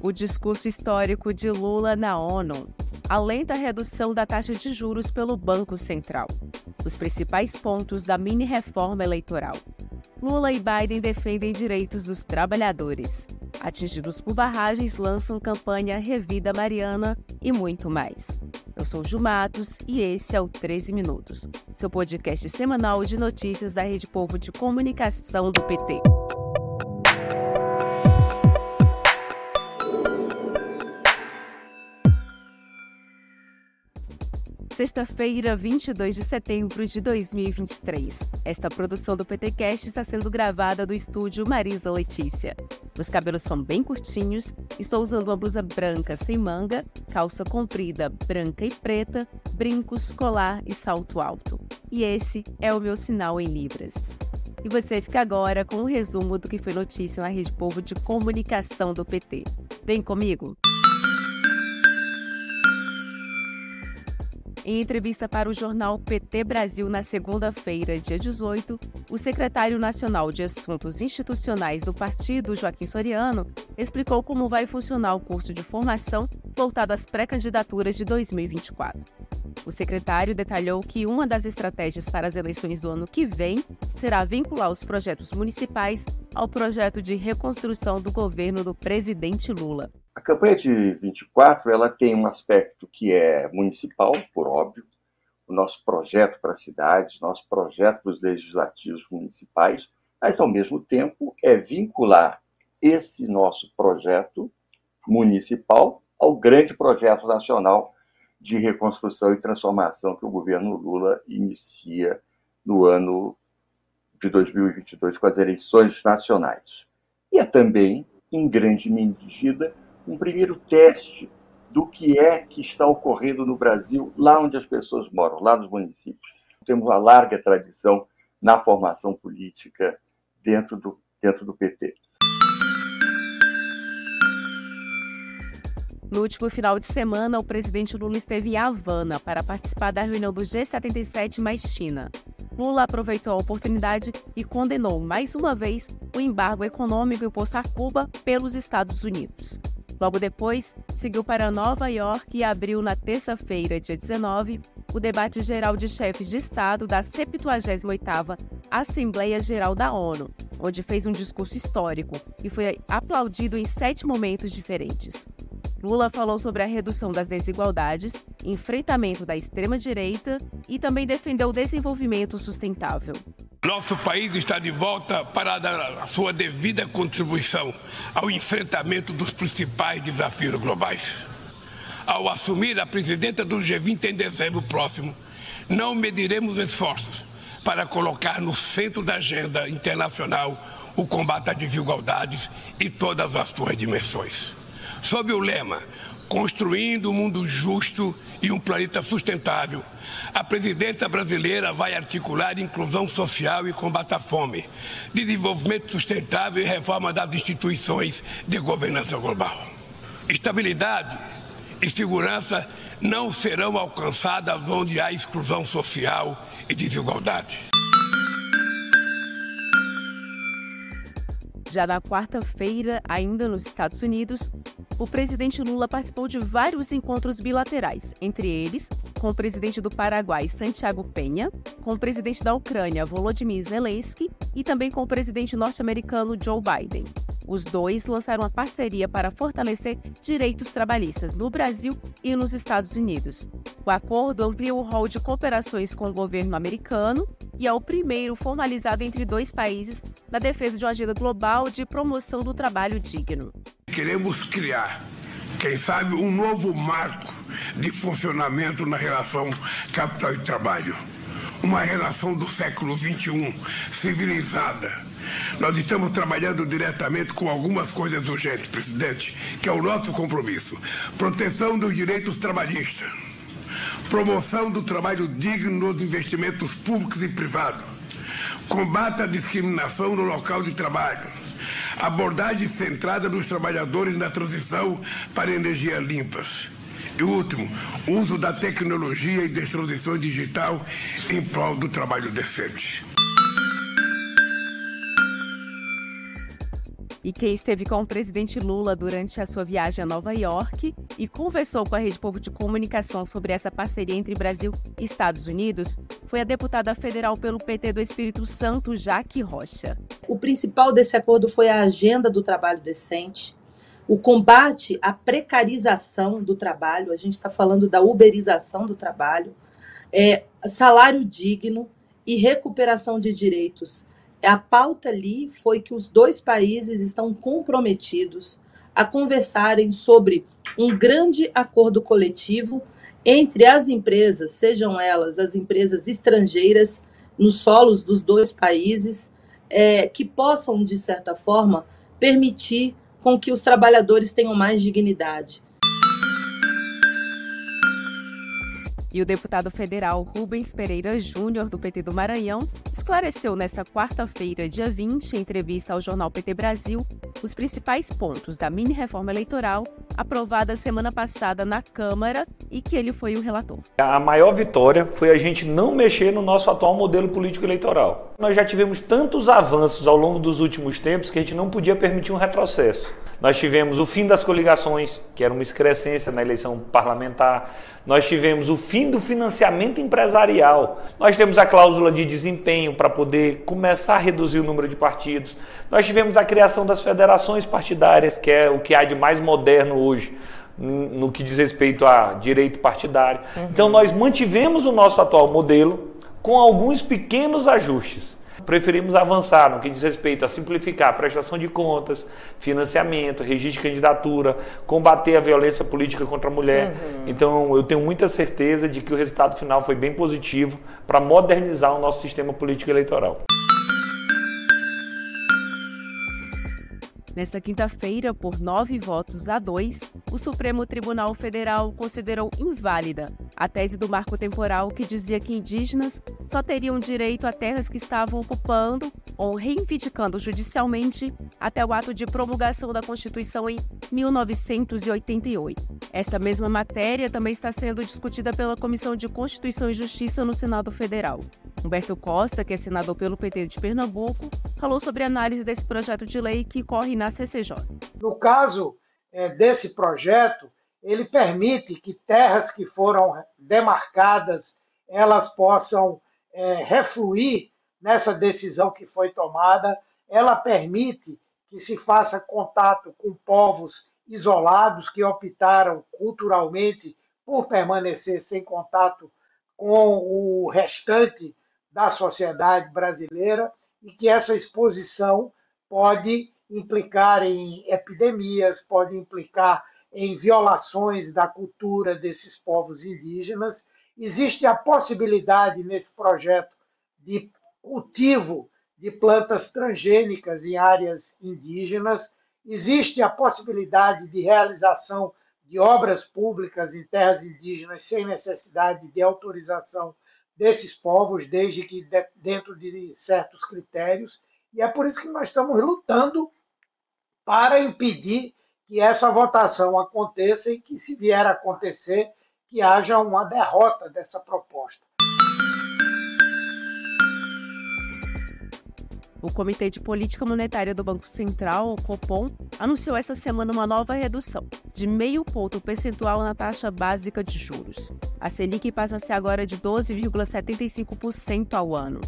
o discurso histórico de Lula na ONU, além da redução da taxa de juros pelo Banco Central, os principais pontos da mini-reforma eleitoral. Lula e Biden defendem direitos dos trabalhadores. Atingidos por barragens lançam campanha Revida Mariana e muito mais. Eu sou Ju Matos e esse é o 13 Minutos, seu podcast semanal de notícias da Rede Povo de Comunicação do PT. Sexta-feira, 22 de setembro de 2023. Esta produção do PTcast está sendo gravada do estúdio Marisa Letícia. Os cabelos são bem curtinhos, estou usando uma blusa branca sem manga, calça comprida branca e preta, brincos, colar e salto alto. E esse é o meu sinal em libras. E você fica agora com um resumo do que foi notícia na Rede Povo de Comunicação do PT. Vem comigo! Em entrevista para o jornal PT Brasil na segunda-feira, dia 18, o secretário nacional de Assuntos Institucionais do partido, Joaquim Soriano, explicou como vai funcionar o curso de formação voltado às pré-candidaturas de 2024. O secretário detalhou que uma das estratégias para as eleições do ano que vem será vincular os projetos municipais ao projeto de reconstrução do governo do presidente Lula. Campanha de 24 ela tem um aspecto que é municipal, por óbvio, o nosso projeto para a cidade, nosso projeto para os legislativos municipais, mas ao mesmo tempo é vincular esse nosso projeto municipal ao grande projeto nacional de reconstrução e transformação que o governo Lula inicia no ano de 2022 com as eleições nacionais. E é também, em grande medida, um primeiro teste do que é que está ocorrendo no Brasil, lá onde as pessoas moram, lá nos municípios. Temos uma larga tradição na formação política dentro do, dentro do PT. No último final de semana, o presidente Lula esteve em Havana para participar da reunião do G77 mais China. Lula aproveitou a oportunidade e condenou mais uma vez o embargo econômico imposto a Cuba pelos Estados Unidos. Logo depois, seguiu para Nova York e abriu na terça-feira, dia 19, o debate geral de chefes de Estado da 78ª Assembleia Geral da ONU, onde fez um discurso histórico e foi aplaudido em sete momentos diferentes. Lula falou sobre a redução das desigualdades, enfrentamento da extrema-direita e também defendeu o desenvolvimento sustentável. Nosso país está de volta para dar a sua devida contribuição ao enfrentamento dos principais desafios globais. Ao assumir a presidenta do G20 em dezembro próximo, não mediremos esforços para colocar no centro da agenda internacional o combate às desigualdades e todas as suas dimensões. Sob o lema Construindo um mundo justo e um planeta sustentável, a presidência brasileira vai articular inclusão social e combate à fome, desenvolvimento sustentável e reforma das instituições de governança global. Estabilidade e segurança não serão alcançadas onde há exclusão social e desigualdade. Já na quarta-feira, ainda nos Estados Unidos, o presidente Lula participou de vários encontros bilaterais, entre eles com o presidente do Paraguai, Santiago Penha, com o presidente da Ucrânia, Volodymyr Zelensky, e também com o presidente norte-americano Joe Biden. Os dois lançaram uma parceria para fortalecer direitos trabalhistas no Brasil e nos Estados Unidos. O acordo amplia o rol de cooperações com o governo americano e é o primeiro formalizado entre dois países na defesa de uma agenda global de promoção do trabalho digno. Queremos criar, quem sabe, um novo marco de funcionamento na relação capital e trabalho. Uma relação do século XXI, civilizada. Nós estamos trabalhando diretamente com algumas coisas urgentes, presidente, que é o nosso compromisso: proteção dos direitos trabalhistas, promoção do trabalho digno nos investimentos públicos e privados, combate à discriminação no local de trabalho abordagem centrada nos trabalhadores na transição para energias limpas. E último, uso da tecnologia e da transição digital em prol do trabalho decente. E quem esteve com o presidente Lula durante a sua viagem a Nova York e conversou com a Rede Povo de Comunicação sobre essa parceria entre Brasil e Estados Unidos foi a deputada federal pelo PT do Espírito Santo, Jaque Rocha. O principal desse acordo foi a agenda do trabalho decente, o combate à precarização do trabalho, a gente está falando da uberização do trabalho, é, salário digno e recuperação de direitos a pauta ali foi que os dois países estão comprometidos a conversarem sobre um grande acordo coletivo entre as empresas, sejam elas as empresas estrangeiras nos solos dos dois países, é, que possam, de certa forma, permitir com que os trabalhadores tenham mais dignidade. E o deputado federal Rubens Pereira Júnior, do PT do Maranhão, esclareceu nesta quarta-feira, dia 20, em entrevista ao jornal PT Brasil, os principais pontos da mini-reforma eleitoral aprovada semana passada na Câmara e que ele foi o relator. A maior vitória foi a gente não mexer no nosso atual modelo político eleitoral. Nós já tivemos tantos avanços ao longo dos últimos tempos que a gente não podia permitir um retrocesso. Nós tivemos o fim das coligações, que era uma excrescência na eleição parlamentar. Nós tivemos o fim do financiamento empresarial. Nós temos a cláusula de desempenho para poder começar a reduzir o número de partidos. Nós tivemos a criação das federações partidárias, que é o que há de mais moderno hoje no que diz respeito a direito partidário. Uhum. Então nós mantivemos o nosso atual modelo com alguns pequenos ajustes preferimos avançar no que diz respeito a simplificar a prestação de contas, financiamento, registro de candidatura, combater a violência política contra a mulher. Uhum. Então, eu tenho muita certeza de que o resultado final foi bem positivo para modernizar o nosso sistema político eleitoral. Nesta quinta-feira, por nove votos a dois, o Supremo Tribunal Federal considerou inválida a tese do marco temporal que dizia que indígenas só teriam direito a terras que estavam ocupando ou reivindicando judicialmente até o ato de promulgação da Constituição em 1988. Esta mesma matéria também está sendo discutida pela Comissão de Constituição e Justiça no Senado Federal. Humberto Costa, que é senador pelo PT de Pernambuco, falou sobre a análise desse projeto de lei que corre na CCJ. No caso é, desse projeto, ele permite que terras que foram demarcadas elas possam é, refluir nessa decisão que foi tomada. Ela permite que se faça contato com povos isolados que optaram culturalmente por permanecer sem contato com o restante da sociedade brasileira e que essa exposição pode implicar em epidemias, pode implicar em violações da cultura desses povos indígenas. Existe a possibilidade nesse projeto de cultivo de plantas transgênicas em áreas indígenas, existe a possibilidade de realização de obras públicas em terras indígenas sem necessidade de autorização desses povos, desde que dentro de certos critérios, e é por isso que nós estamos lutando para impedir que essa votação aconteça e que, se vier a acontecer, que haja uma derrota dessa proposta. O Comitê de Política Monetária do Banco Central, o Copom, anunciou esta semana uma nova redução de meio ponto percentual na taxa básica de juros. A Selic passa a ser agora de 12,75% ao ano.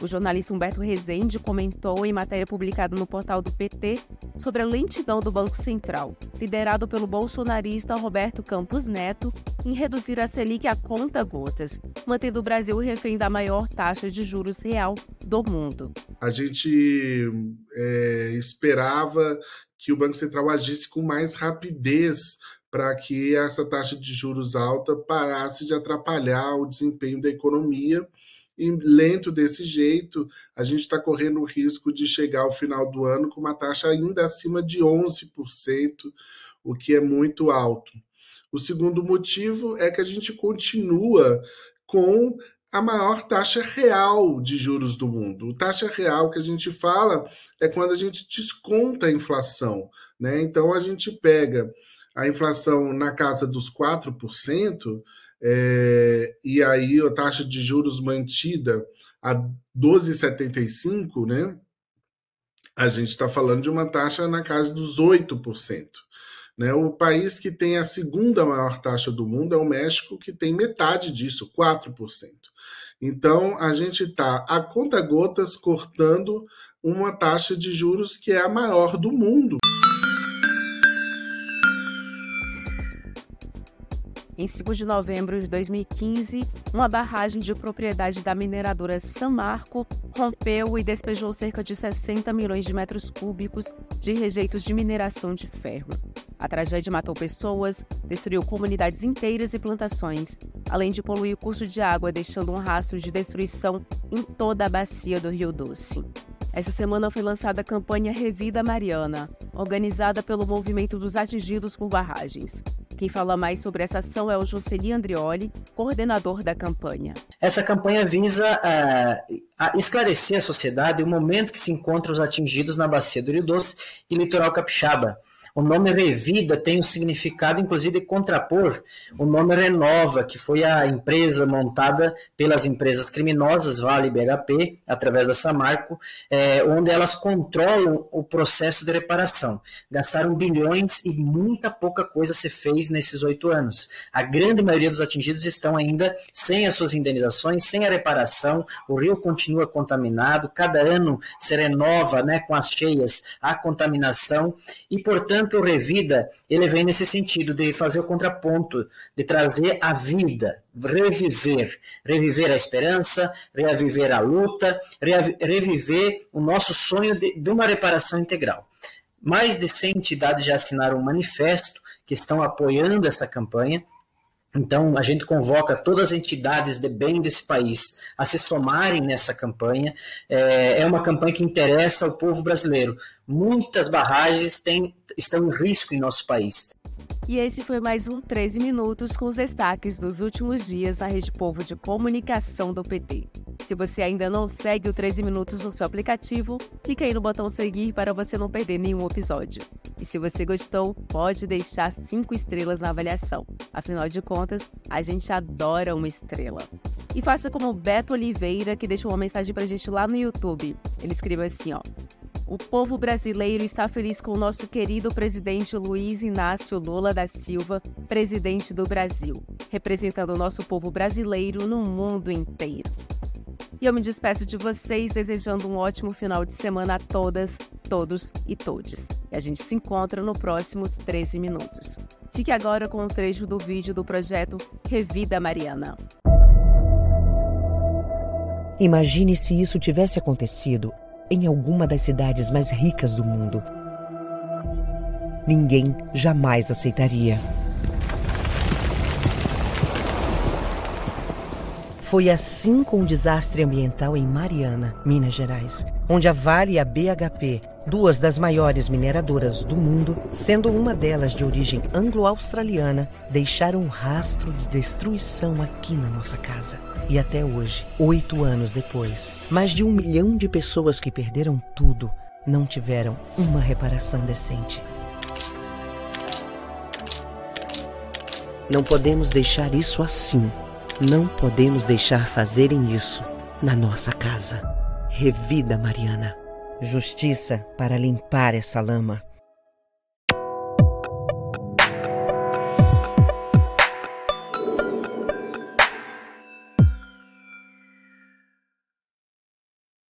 O jornalista Humberto Rezende comentou em matéria publicada no portal do PT sobre a lentidão do Banco Central, liderado pelo bolsonarista Roberto Campos Neto, em reduzir a Selic a conta gotas, mantendo o Brasil refém da maior taxa de juros real do mundo. A gente é, esperava que o Banco Central agisse com mais rapidez para que essa taxa de juros alta parasse de atrapalhar o desempenho da economia lento desse jeito, a gente está correndo o risco de chegar ao final do ano com uma taxa ainda acima de 11%, o que é muito alto. O segundo motivo é que a gente continua com a maior taxa real de juros do mundo. O taxa real que a gente fala é quando a gente desconta a inflação. Né? Então, a gente pega a inflação na casa dos 4%, é, e aí a taxa de juros mantida a 12,75, né? a gente está falando de uma taxa na casa dos 8%. Né? O país que tem a segunda maior taxa do mundo é o México, que tem metade disso, 4%. Então, a gente está a conta gotas cortando uma taxa de juros que é a maior do mundo. Em 5 de novembro de 2015, uma barragem de propriedade da mineradora San Marco rompeu e despejou cerca de 60 milhões de metros cúbicos de rejeitos de mineração de ferro. A tragédia matou pessoas, destruiu comunidades inteiras e plantações, além de poluir o curso de água, deixando um rastro de destruição em toda a bacia do Rio Doce. Essa semana foi lançada a campanha Revida Mariana, organizada pelo Movimento dos Atingidos por Barragens. Quem fala mais sobre essa ação é o Jocely Andrioli, coordenador da campanha. Essa campanha visa uh, esclarecer a sociedade o momento que se encontram os atingidos na bacia do Rio Doce e litoral capixaba o nome Revida tem o significado, inclusive, de contrapor o nome Renova, que foi a empresa montada pelas empresas criminosas, Vale BHP, através da Samarco, é, onde elas controlam o processo de reparação. Gastaram bilhões e muita pouca coisa se fez nesses oito anos. A grande maioria dos atingidos estão ainda sem as suas indenizações, sem a reparação, o rio continua contaminado, cada ano se renova né, com as cheias a contaminação e, portanto, Portanto, o Revida, ele vem nesse sentido de fazer o contraponto, de trazer a vida, reviver, reviver a esperança, reviver a luta, reviver o nosso sonho de, de uma reparação integral. Mais de 100 entidades já assinaram um manifesto que estão apoiando essa campanha. Então, a gente convoca todas as entidades de bem desse país a se somarem nessa campanha. É, é uma campanha que interessa ao povo brasileiro. Muitas barragens têm, estão em risco em nosso país. E esse foi mais um 13 Minutos com os destaques dos últimos dias na Rede Povo de Comunicação do PT. Se você ainda não segue o 13 Minutos no seu aplicativo, clique aí no botão seguir para você não perder nenhum episódio. E se você gostou, pode deixar cinco estrelas na avaliação. Afinal de contas, a gente adora uma estrela. E faça como o Beto Oliveira, que deixou uma mensagem pra gente lá no YouTube. Ele escreveu assim, ó. O povo brasileiro está feliz com o nosso querido presidente Luiz Inácio Lula da Silva, presidente do Brasil, representando o nosso povo brasileiro no mundo inteiro. E eu me despeço de vocês desejando um ótimo final de semana a todas, todos e todes. E a gente se encontra no próximo 13 minutos. Fique agora com um trecho do vídeo do projeto Revida Mariana. Imagine se isso tivesse acontecido em alguma das cidades mais ricas do mundo. Ninguém jamais aceitaria. Foi assim com o desastre ambiental em Mariana, Minas Gerais, onde a Vale e a BHP, duas das maiores mineradoras do mundo, sendo uma delas de origem anglo-australiana, deixaram um rastro de destruição aqui na nossa casa. E até hoje, oito anos depois, mais de um milhão de pessoas que perderam tudo não tiveram uma reparação decente. Não podemos deixar isso assim. Não podemos deixar fazerem isso na nossa casa. Revida, Mariana. Justiça para limpar essa lama.